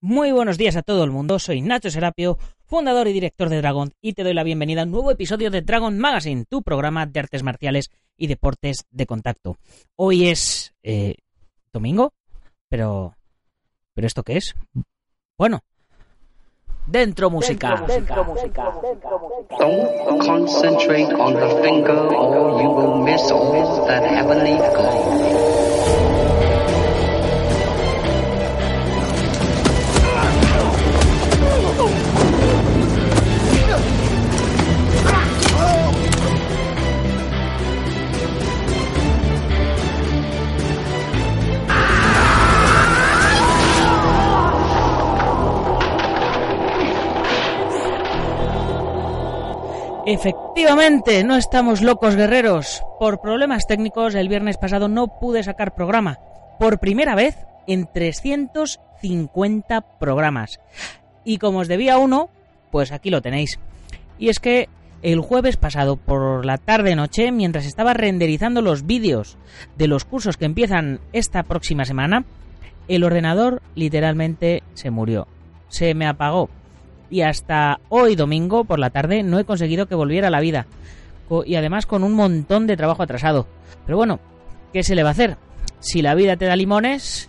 Muy buenos días a todo el mundo, soy Nacho Serapio, fundador y director de Dragon, y te doy la bienvenida a un nuevo episodio de Dragon Magazine, tu programa de artes marciales y deportes de contacto. Hoy es eh, domingo, pero... ¿Pero esto qué es? Bueno, dentro música. Dentro, música. Don't concentrate on the finger or you will miss all that heavenly glow. Efectivamente, no estamos locos guerreros. Por problemas técnicos, el viernes pasado no pude sacar programa. Por primera vez en 350 programas. Y como os debía uno, pues aquí lo tenéis. Y es que el jueves pasado por la tarde-noche, mientras estaba renderizando los vídeos de los cursos que empiezan esta próxima semana, el ordenador literalmente se murió. Se me apagó y hasta hoy domingo por la tarde no he conseguido que volviera a la vida. Y además con un montón de trabajo atrasado. Pero bueno, ¿qué se le va a hacer? Si la vida te da limones,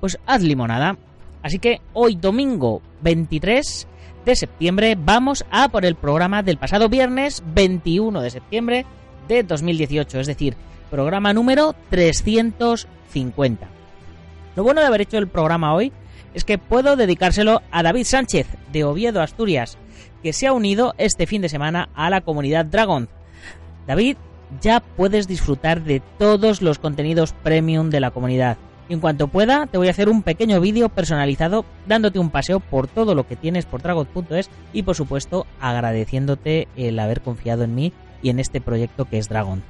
pues haz limonada. Así que hoy domingo 23 de septiembre vamos a por el programa del pasado viernes 21 de septiembre de 2018, es decir, programa número 350. Lo bueno de haber hecho el programa hoy es que puedo dedicárselo a David Sánchez, de Oviedo, Asturias, que se ha unido este fin de semana a la comunidad Dragon. David, ya puedes disfrutar de todos los contenidos premium de la comunidad. En cuanto pueda, te voy a hacer un pequeño vídeo personalizado dándote un paseo por todo lo que tienes por Dragon.es y por supuesto agradeciéndote el haber confiado en mí y en este proyecto que es Dragon.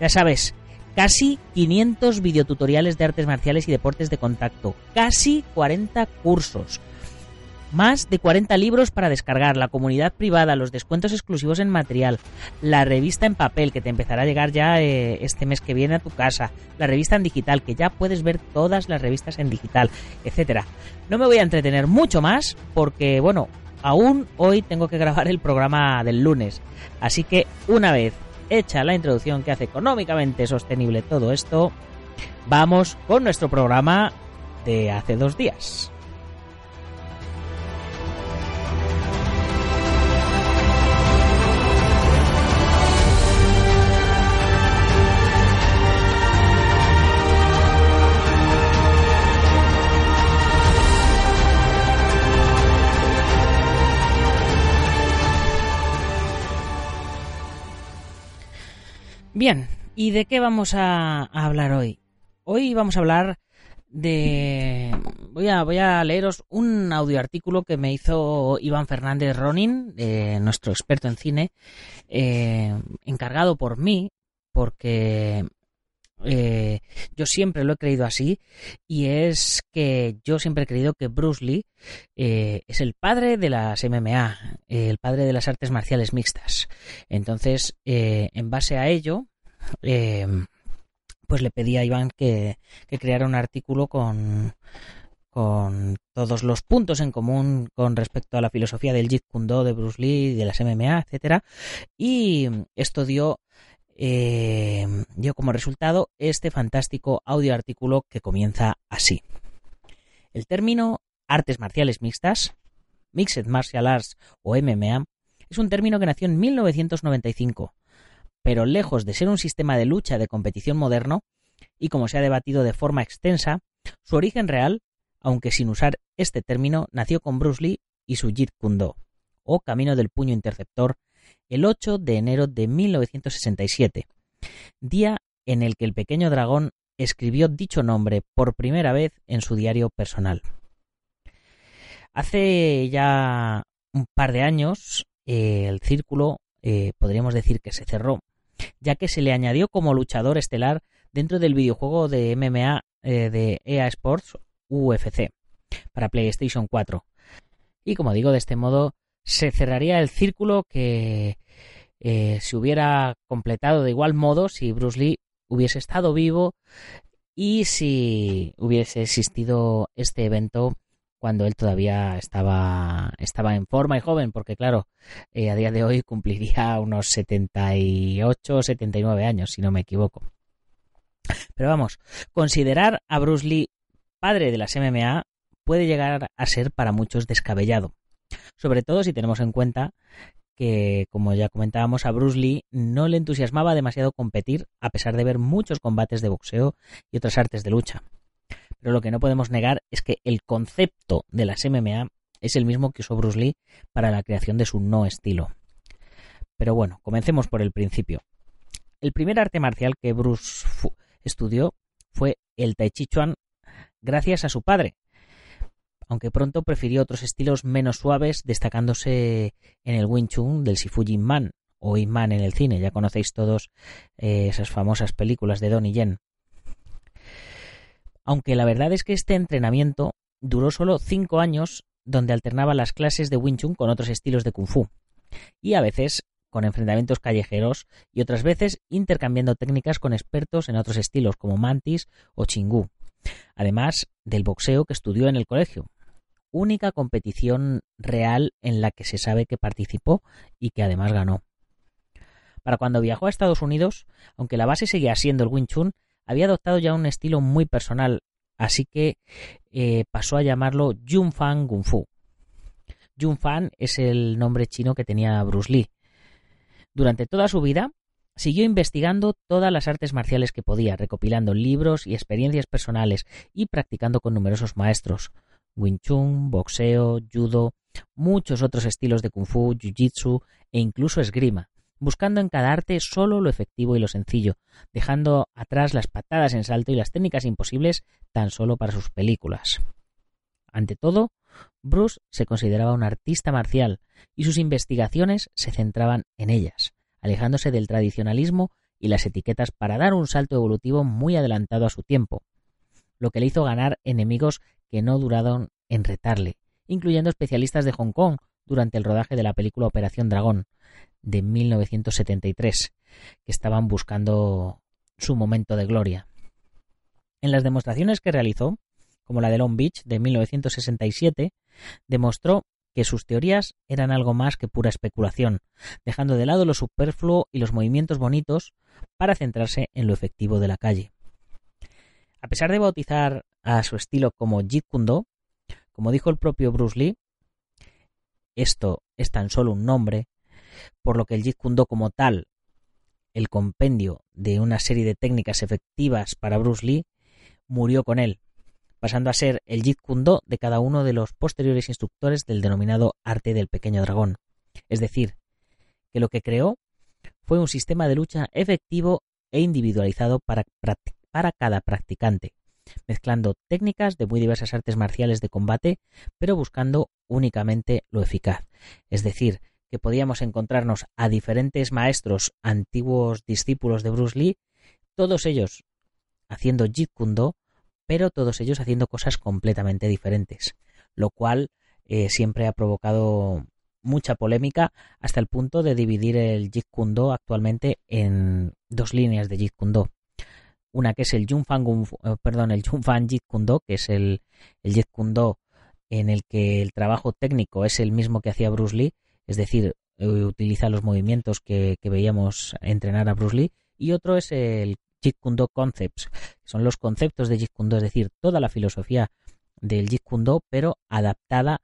Ya sabes, casi 500 videotutoriales de artes marciales y deportes de contacto, casi 40 cursos, más de 40 libros para descargar, la comunidad privada, los descuentos exclusivos en material, la revista en papel que te empezará a llegar ya eh, este mes que viene a tu casa, la revista en digital que ya puedes ver todas las revistas en digital, etcétera. No me voy a entretener mucho más porque bueno, aún hoy tengo que grabar el programa del lunes, así que una vez hecha la introducción que hace económicamente sostenible todo esto, vamos con nuestro programa de hace dos días. Bien, ¿y de qué vamos a, hablar hoy? Hoy vamos a hablar de... Voy a, voy a leeros un audioartículo que me hizo Iván Fernández Ronin, eh, nuestro experto en cine, eh, encargado por mí, porque eh, yo siempre lo he creído así, y es que yo siempre he creído que Bruce Lee es el padre de las MMA, el padre de las artes marciales mixtas. Entonces, en base a ello, pues le pedí a Iván que, creara un artículo con, con todos los puntos en común con respecto a la filosofía del Jeet Kune Do, de Bruce Lee, de las MMA, etcétera, y esto dio eh, dio como resultado este fantástico audio artículo que comienza así. El término artes marciales mixtas, Mixed Martial Arts o MMA, es un término que nació en 1995 pero lejos de ser un sistema de lucha de competición moderno, y como se ha debatido de forma extensa, su origen real, aunque sin usar este término, nació con Bruce Lee y su Jeet Kune Do, o Camino del Puño Interceptor, el 8 de enero de 1967, día en el que el pequeño dragón escribió dicho nombre por primera vez en su diario personal. Hace ya un par de años eh, el círculo eh, podríamos decir que se cerró ya que se le añadió como luchador estelar dentro del videojuego de MMA eh, de EA Sports UFC para PlayStation 4. Y como digo, de este modo se cerraría el círculo que eh, se hubiera completado de igual modo si Bruce Lee hubiese estado vivo y si hubiese existido este evento cuando él todavía estaba, estaba en forma y joven, porque claro, eh, a día de hoy cumpliría unos 78 o 79 años, si no me equivoco. Pero vamos, considerar a Bruce Lee padre de las MMA puede llegar a ser para muchos descabellado, sobre todo si tenemos en cuenta que, como ya comentábamos, a Bruce Lee no le entusiasmaba demasiado competir a pesar de ver muchos combates de boxeo y otras artes de lucha. Pero lo que no podemos negar es que el concepto de las MMA es el mismo que usó Bruce Lee para la creación de su no estilo. Pero bueno, comencemos por el principio. El primer arte marcial que Bruce estudió fue el Tai Chi Chuan gracias a su padre, aunque pronto prefirió otros estilos menos suaves, destacándose en el Wing Chun del Sifu Jin Man o Ip Man en el cine. Ya conocéis todos eh, esas famosas películas de Donnie Yen aunque la verdad es que este entrenamiento duró solo cinco años donde alternaba las clases de Wing Chun con otros estilos de Kung Fu, y a veces con enfrentamientos callejeros y otras veces intercambiando técnicas con expertos en otros estilos como Mantis o Chingu, además del boxeo que estudió en el colegio, única competición real en la que se sabe que participó y que además ganó. Para cuando viajó a Estados Unidos, aunque la base seguía siendo el Wing Chun, había adoptado ya un estilo muy personal, así que eh, pasó a llamarlo Fan Kung Fu. Fan es el nombre chino que tenía Bruce Lee. Durante toda su vida siguió investigando todas las artes marciales que podía, recopilando libros y experiencias personales y practicando con numerosos maestros. Wing Chun, boxeo, judo, muchos otros estilos de kung fu, jiu-jitsu e incluso esgrima buscando en cada arte solo lo efectivo y lo sencillo, dejando atrás las patadas en salto y las técnicas imposibles tan solo para sus películas. Ante todo, Bruce se consideraba un artista marcial y sus investigaciones se centraban en ellas, alejándose del tradicionalismo y las etiquetas para dar un salto evolutivo muy adelantado a su tiempo, lo que le hizo ganar enemigos que no duraron en retarle, incluyendo especialistas de Hong Kong durante el rodaje de la película Operación Dragón, de 1973, que estaban buscando su momento de gloria. En las demostraciones que realizó, como la de Long Beach de 1967, demostró que sus teorías eran algo más que pura especulación, dejando de lado lo superfluo y los movimientos bonitos para centrarse en lo efectivo de la calle. A pesar de bautizar a su estilo como Jeet Kune Do, como dijo el propio Bruce Lee, esto es tan solo un nombre por lo que el Jeet Kune Do como tal, el compendio de una serie de técnicas efectivas para Bruce Lee, murió con él, pasando a ser el Jeet Kune Do de cada uno de los posteriores instructores del denominado arte del pequeño dragón. Es decir, que lo que creó fue un sistema de lucha efectivo e individualizado para, para cada practicante, mezclando técnicas de muy diversas artes marciales de combate, pero buscando únicamente lo eficaz, es decir, que podíamos encontrarnos a diferentes maestros antiguos discípulos de Bruce Lee, todos ellos haciendo Jeet Kune Do, pero todos ellos haciendo cosas completamente diferentes, lo cual eh, siempre ha provocado mucha polémica hasta el punto de dividir el Jeet Kune Do actualmente en dos líneas de Jeet Kune Do. Una que es el Junfan, eh, perdón, el Jeet Kune Do, que es el, el Jeet Kune Do en el que el trabajo técnico es el mismo que hacía Bruce Lee, es decir, eh, utiliza los movimientos que, veíamos entrenar a Bruce Lee, y otro es el Jeet Kune Do Concepts, son los conceptos de Jeet Kune Do, es decir, toda la filosofía del Jeet Kune Do, pero adaptada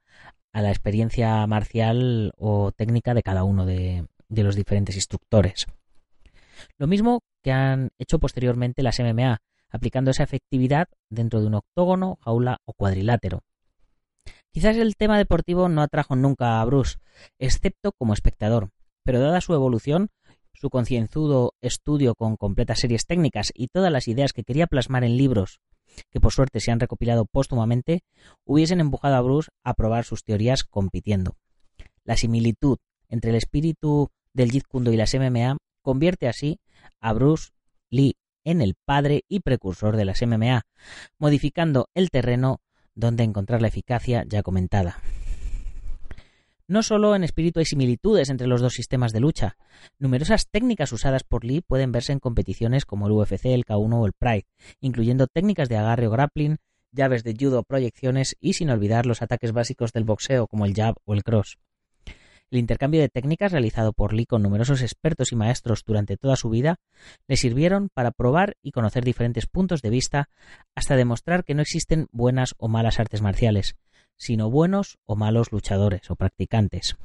a la experiencia marcial o técnica de cada uno de, de los diferentes instructores. Lo mismo que han hecho posteriormente las MMA, aplicando esa efectividad dentro de un octógono, jaula o cuadrilátero. Quizás el tema deportivo no atrajo nunca a Bruce, excepto como espectador, pero dada su evolución, su concienzudo estudio con completas series técnicas y todas las ideas que quería plasmar en libros, que por suerte se han recopilado póstumamente, hubiesen empujado a Bruce a probar sus teorías compitiendo. La similitud entre el espíritu del Jeet Kune Do y las MMA convierte así a Bruce Lee en el padre y precursor de las MMA, modificando el terreno donde encontrar la eficacia ya comentada. No solo en espíritu hay similitudes entre los dos sistemas de lucha. Numerosas técnicas usadas por Lee pueden verse en competiciones como el UFC, el K1 o el Pride, incluyendo técnicas de agarre o grappling llaves de judo, proyecciones y sin olvidar los ataques básicos del boxeo como el jab o el cross. El intercambio de técnicas realizado por Lee con numerosos expertos y maestros durante toda su vida le sirvieron para probar y conocer diferentes puntos de vista hasta demostrar que no existen buenas o malas artes marciales, sino buenos o malos luchadores o practicantes.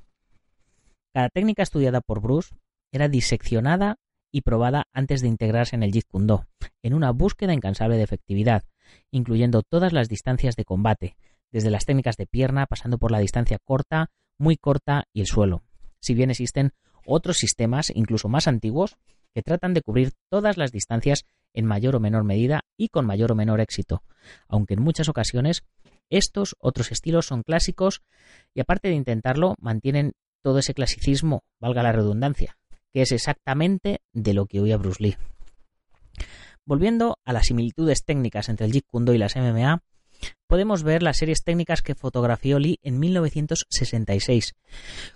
Cada técnica estudiada por Bruce era diseccionada y probada antes de integrarse en el Jeet Kune Do, en una búsqueda incansable de efectividad, incluyendo todas las distancias de combate, desde las técnicas de pierna pasando por la distancia corta, muy corta y el suelo. Si bien existen otros sistemas, incluso más antiguos, que tratan de cubrir todas las distancias en mayor o menor medida y con mayor o menor éxito, aunque en muchas ocasiones estos otros estilos son clásicos y aparte de intentarlo mantienen todo ese clasicismo, valga la redundancia, que es exactamente de lo que oía Bruce Lee. Volviendo a las similitudes técnicas entre el Jeet Kune Do y las MMA, podemos ver las series técnicas que fotografió Lee en 1966,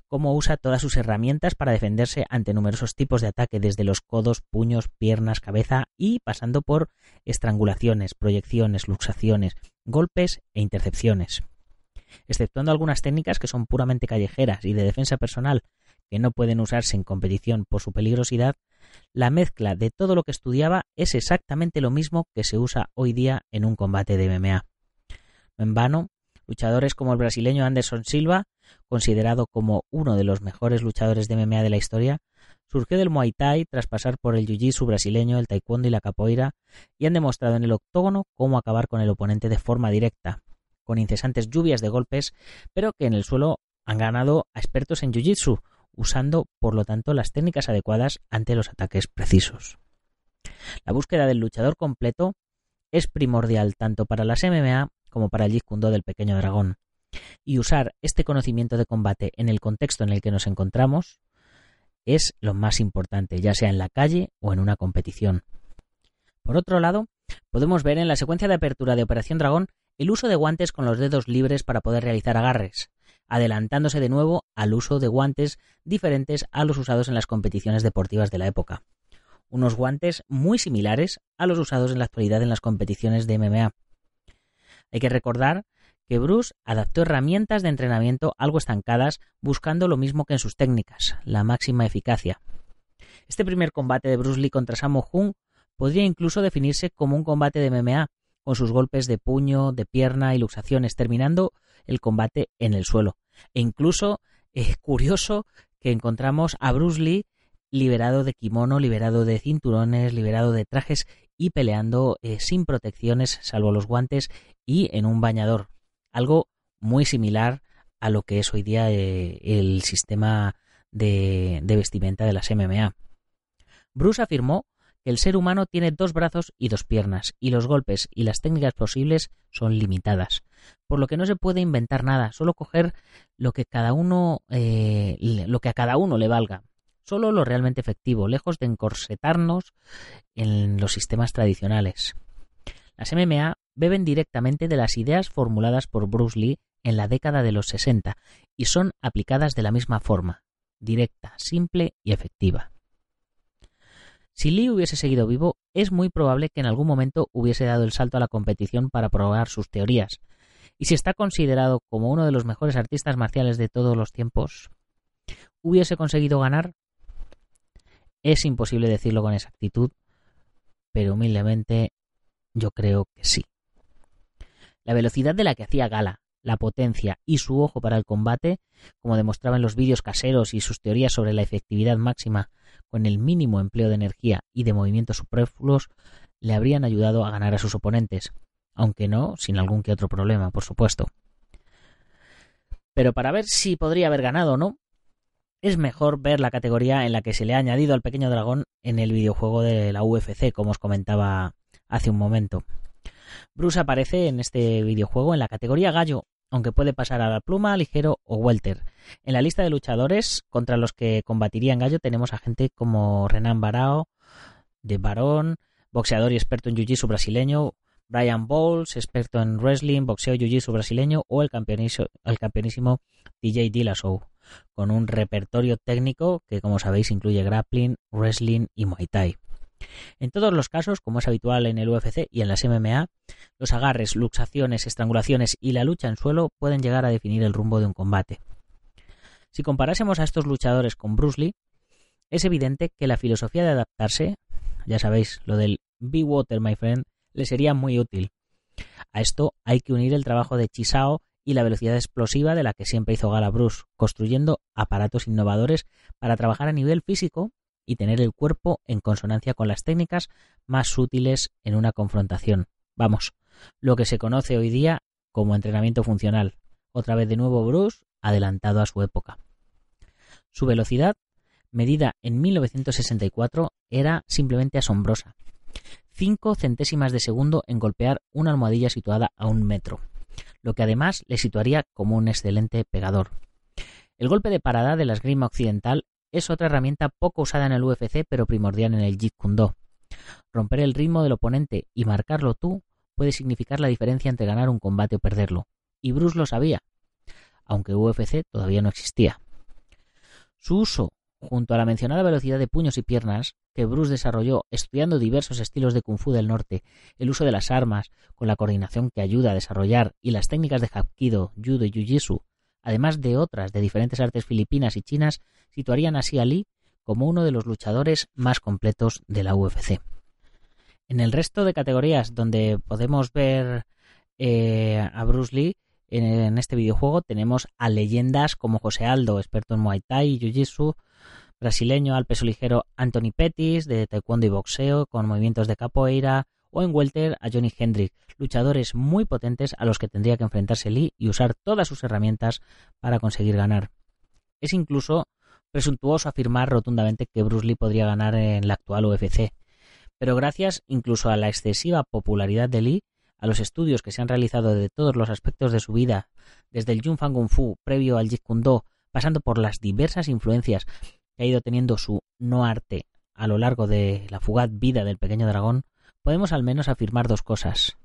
cómo usa todas sus herramientas para defenderse ante numerosos tipos de ataque, desde los codos, puños, piernas, cabeza y pasando por estrangulaciones, proyecciones, luxaciones, golpes e intercepciones. Exceptuando algunas técnicas que son puramente callejeras y de defensa personal, que no pueden usarse en competición por su peligrosidad, la mezcla de todo lo que estudiaba es exactamente lo mismo que se usa hoy día en un combate de MMA. En vano, luchadores como el brasileño Anderson Silva, considerado como uno de los mejores luchadores de MMA de la historia, surgió del Muay Thai tras pasar por el Jiu-Jitsu brasileño, el Taekwondo y la capoeira, y han demostrado en el octógono cómo acabar con el oponente de forma directa, con incesantes lluvias de golpes, pero que en el suelo han ganado a expertos en Jiu-Jitsu, usando por lo tanto las técnicas adecuadas ante los ataques precisos. La búsqueda del luchador completo es primordial tanto para las MMA como para el Jeet del pequeño dragón. Y usar este conocimiento de combate en el contexto en el que nos encontramos es lo más importante, ya sea en la calle o en una competición. Por otro lado, podemos ver en la secuencia de apertura de Operación Dragón el uso de guantes con los dedos libres para poder realizar agarres, adelantándose de nuevo al uso de guantes diferentes a los usados en las competiciones deportivas de la época. Unos guantes muy similares a los usados en la actualidad en las competiciones de MMA, hay que recordar que Bruce adaptó herramientas de entrenamiento algo estancadas buscando lo mismo que en sus técnicas, la máxima eficacia. Este primer combate de Bruce Lee contra Sammo Hung podría incluso definirse como un combate de MMA, con sus golpes de puño, de pierna y luxaciones, terminando el combate en el suelo. E incluso es curioso que encontramos a Bruce Lee liberado de kimono, liberado de cinturones, liberado de trajes y peleando eh, sin protecciones, salvo los guantes y en un bañador. Algo muy similar a lo que es hoy día eh, el sistema de, de vestimenta de las MMA. Bruce afirmó que el ser humano tiene dos brazos y dos piernas, y los golpes y las técnicas posibles son limitadas, por lo que no se puede inventar nada, solo coger lo que cada uno, eh, lo que a cada uno le valga, solo lo realmente efectivo, lejos de encorsetarnos en los sistemas tradicionales. Las MMA beben directamente de las ideas formuladas por Bruce Lee en la década de los 60 y son aplicadas de la misma forma, directa, simple y efectiva. Si Lee hubiese seguido vivo, es muy probable que en algún momento hubiese dado el salto a la competición para probar sus teorías. Y si está considerado como uno de los mejores artistas marciales de todos los tiempos, ¿hubiese conseguido ganar? Es imposible decirlo con exactitud, pero humildemente yo creo que sí. La velocidad de la que hacía gala, la potencia y su ojo para el combate, como demostraban los vídeos caseros y sus teorías sobre la efectividad máxima con el mínimo empleo de energía y de movimientos superfluos, le habrían ayudado a ganar a sus oponentes, aunque no sin algún que otro problema, por supuesto. Pero para ver si podría haber ganado o no, es mejor ver la categoría en la que se le ha añadido al pequeño dragón en el videojuego de la UFC, como os comentaba hace un momento. Bruce aparece en este videojuego en la categoría gallo, aunque puede pasar a la pluma, ligero o welter. En la lista de luchadores contra los que combatiría en gallo tenemos a gente como Renan Barao, de Barón, boxeador y experto en jiu-jitsu brasileño, Brian Bowles, experto en wrestling, boxeo y jiu-jitsu brasileño, o el, el campeonísimo DJ Dillashaw, con un repertorio técnico que, como sabéis, incluye grappling, wrestling y muay thai. En todos los casos, como es habitual en el UFC y en las MMA, los agarres, luxaciones, estrangulaciones y la lucha en suelo pueden llegar a definir el rumbo de un combate. Si comparásemos a estos luchadores con Bruce Lee, es evidente que la filosofía de adaptarse, ya sabéis, lo del be water, my friend, le sería muy útil. A esto hay que unir el trabajo de Chisao y la velocidad explosiva de la que siempre hizo gala Bruce, construyendo aparatos innovadores para trabajar a nivel físico y tener el cuerpo en consonancia con las técnicas más útiles en una confrontación. Vamos, lo que se conoce hoy día como entrenamiento funcional. Otra vez de nuevo Bruce, adelantado a su época. Su velocidad, medida en 1964, era simplemente asombrosa. Cinco centésimas de segundo en golpear una almohadilla situada a un metro, lo que además le situaría como un excelente pegador. El golpe de parada de la esgrima occidental es otra herramienta poco usada en el UFC pero primordial en el Jeet Kune Do. Romper el ritmo del oponente y marcarlo tú puede significar la diferencia entre ganar un combate o perderlo. Y Bruce lo sabía, aunque UFC todavía no existía. Su uso, junto a la mencionada velocidad de puños y piernas, que Bruce desarrolló estudiando diversos estilos de Kung Fu del norte, el uso de las armas, con la coordinación que ayuda a desarrollar, y las técnicas de Hapkido, Judo y Jiu-Jitsu, además de otras de diferentes artes filipinas y chinas, situarían así a Lee como uno de los luchadores más completos de la UFC. En el resto de categorías donde podemos ver eh, a Bruce Lee en, este videojuego tenemos a leyendas como José Aldo, experto en Muay Thai y Jiu-Jitsu, brasileño al peso ligero Anthony Pettis de taekwondo y boxeo con movimientos de capoeira o en welter a Johnny Hendrick, luchadores muy potentes a los que tendría que enfrentarse Lee y usar todas sus herramientas para conseguir ganar. Es incluso presuntuoso afirmar rotundamente que Bruce Lee podría ganar en la actual UFC, pero gracias incluso a la excesiva popularidad de Lee, a los estudios que se han realizado de todos los aspectos de su vida, desde el Jung Fan Kung Fu previo al Jeet Kune Do, pasando por las diversas influencias que ha ido teniendo su no arte a lo largo de la fugaz vida del pequeño dragón, podemos al menos afirmar dos cosas.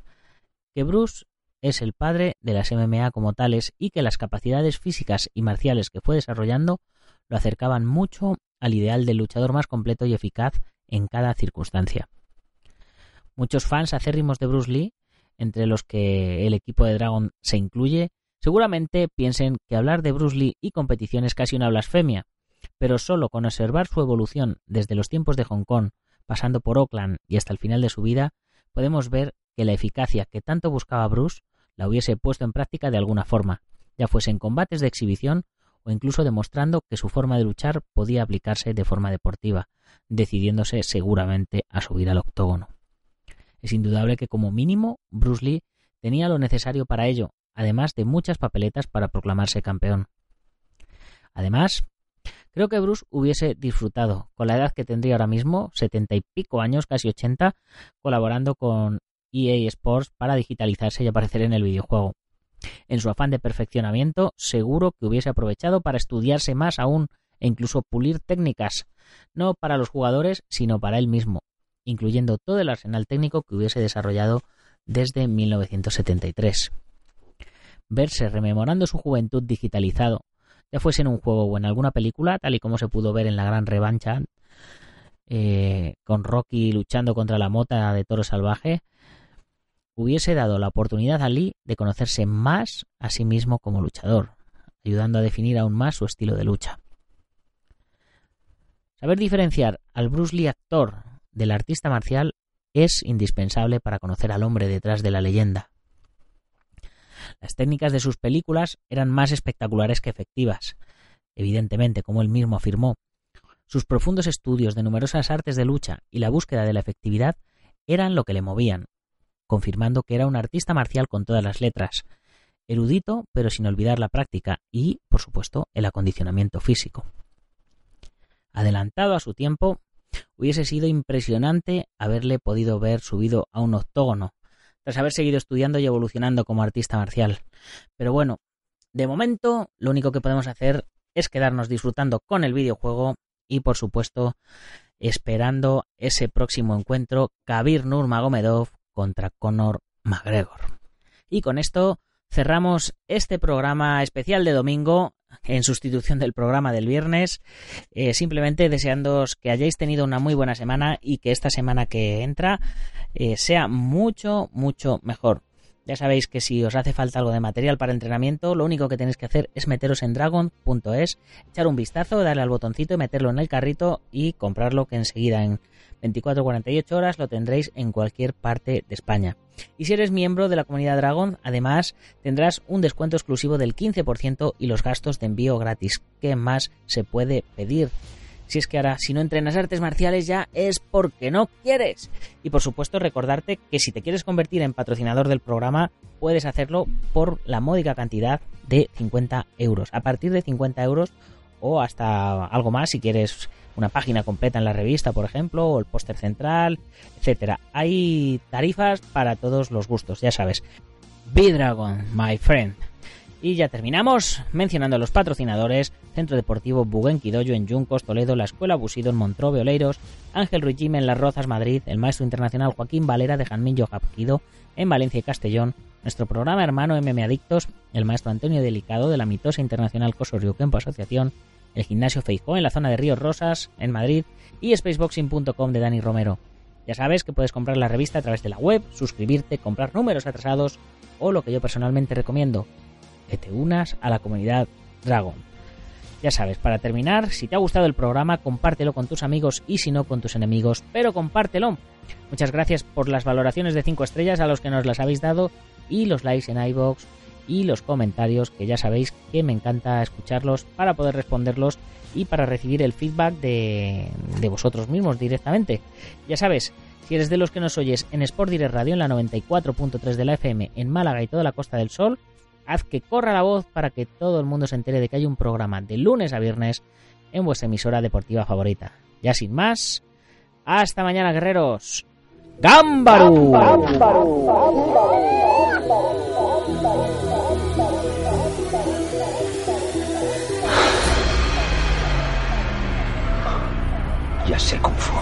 Que Bruce es el padre de las MMA como tales y que las capacidades físicas y marciales que fue desarrollando lo acercaban mucho al ideal del luchador más completo y eficaz en cada circunstancia. Muchos fans acérrimos de Bruce Lee, entre los que el equipo de Dragon se incluye, seguramente piensen que hablar de Bruce Lee y competición es casi una blasfemia, pero solo con observar su evolución desde los tiempos de Hong Kong, pasando por Oakland y hasta el final de su vida, podemos ver que la eficacia que tanto buscaba Bruce la hubiese puesto en práctica de alguna forma, ya fuese en combates de exhibición o incluso demostrando que su forma de luchar podía aplicarse de forma deportiva, decidiéndose seguramente a subir al octógono. Es indudable que como mínimo Bruce Lee tenía lo necesario para ello, además de muchas papeletas para proclamarse campeón. Además, creo que Bruce hubiese disfrutado, con la edad que tendría ahora mismo, setenta y pico años, casi ochenta, colaborando con EA Sports para digitalizarse y aparecer en el videojuego. En su afán de perfeccionamiento, seguro que hubiese aprovechado para estudiarse más aún e incluso pulir técnicas, no para los jugadores, sino para él mismo, incluyendo todo el arsenal técnico que hubiese desarrollado desde 1973. Verse rememorando su juventud digitalizado, ya fuese en un juego o en alguna película, tal y como se pudo ver en la gran revancha, eh, con Rocky luchando contra la mota de toro salvaje, hubiese dado la oportunidad a Lee de conocerse más a sí mismo como luchador, ayudando a definir aún más su estilo de lucha. Saber diferenciar al Bruce Lee actor del artista marcial es indispensable para conocer al hombre detrás de la leyenda. Las técnicas de sus películas eran más espectaculares que efectivas, evidentemente, como él mismo afirmó. Sus profundos estudios de numerosas artes de lucha y la búsqueda de la efectividad eran lo que le movían, confirmando que era un artista marcial con todas las letras, erudito pero sin olvidar la práctica y, por supuesto, el acondicionamiento físico. Adelantado a su tiempo, hubiese sido impresionante haberle podido ver subido a un octógono, tras haber seguido estudiando y evolucionando como artista marcial. Pero bueno, de momento lo único que podemos hacer es quedarnos disfrutando con el videojuego y por supuesto esperando ese próximo encuentro Kabir Nurmagomedov contra Conor McGregor. Y con esto cerramos este programa especial de domingo en sustitución del programa del viernes. Eh, simplemente deseándoos que hayáis tenido una muy buena semana y que esta semana que entra eh, sea mucho, mucho mejor. Ya sabéis que si os hace falta algo de material para entrenamiento, lo único que tenéis que hacer es meteros en dragon.es, echar un vistazo, darle al botoncito y meterlo en el carrito y comprarlo que enseguida en 24-48 horas lo tendréis en cualquier parte de España. Y si eres miembro de la comunidad Dragon, además tendrás un descuento exclusivo del 15% y los gastos de envío gratis. ¿Qué más se puede pedir? Si es que ahora, si no entrenas artes marciales ya es porque no quieres. Y por supuesto recordarte que si te quieres convertir en patrocinador del programa, puedes hacerlo por la módica cantidad de 50 euros. A partir de 50 euros o hasta algo más si quieres una página completa en la revista, por ejemplo, o el póster central, etcétera. Hay tarifas para todos los gustos, ya sabes. B-Dragon, my friend. Y ya terminamos mencionando a los patrocinadores: Centro Deportivo Buguenquidoyo en Yuncos, Toledo, la Escuela Busido en Montrobe, Oleiros, Ángel Ruijime en Las Rozas, Madrid, el maestro internacional Joaquín Valera de Janmillo Japquido en Valencia y Castellón, nuestro programa hermano MM Adictos, el maestro Antonio Delicado de la mitosa internacional Coso Kempo Asociación, el gimnasio Feijó en la zona de Ríos Rosas, en Madrid, y spaceboxing.com de Dani Romero. Ya sabes que puedes comprar la revista a través de la web, suscribirte, comprar números atrasados o lo que yo personalmente recomiendo, que te unas a la comunidad Dragon. Ya sabes, para terminar, si te ha gustado el programa, compártelo con tus amigos y si no con tus enemigos, pero compártelo. Muchas gracias por las valoraciones de 5 estrellas a los que nos las habéis dado y los likes en iBox y los comentarios, que ya sabéis que me encanta escucharlos para poder responderlos y para recibir el feedback de, de vosotros mismos directamente. Ya sabes, si eres de los que nos oyes en Sport Direct Radio en la 94.3 de la FM en Málaga y toda la Costa del Sol, haz que corra la voz para que todo el mundo se entere de que hay un programa de lunes a viernes en vuestra emisora deportiva favorita. Ya sin más, hasta mañana guerreros. ¡Gámbaro! Ya sé Kung Fu.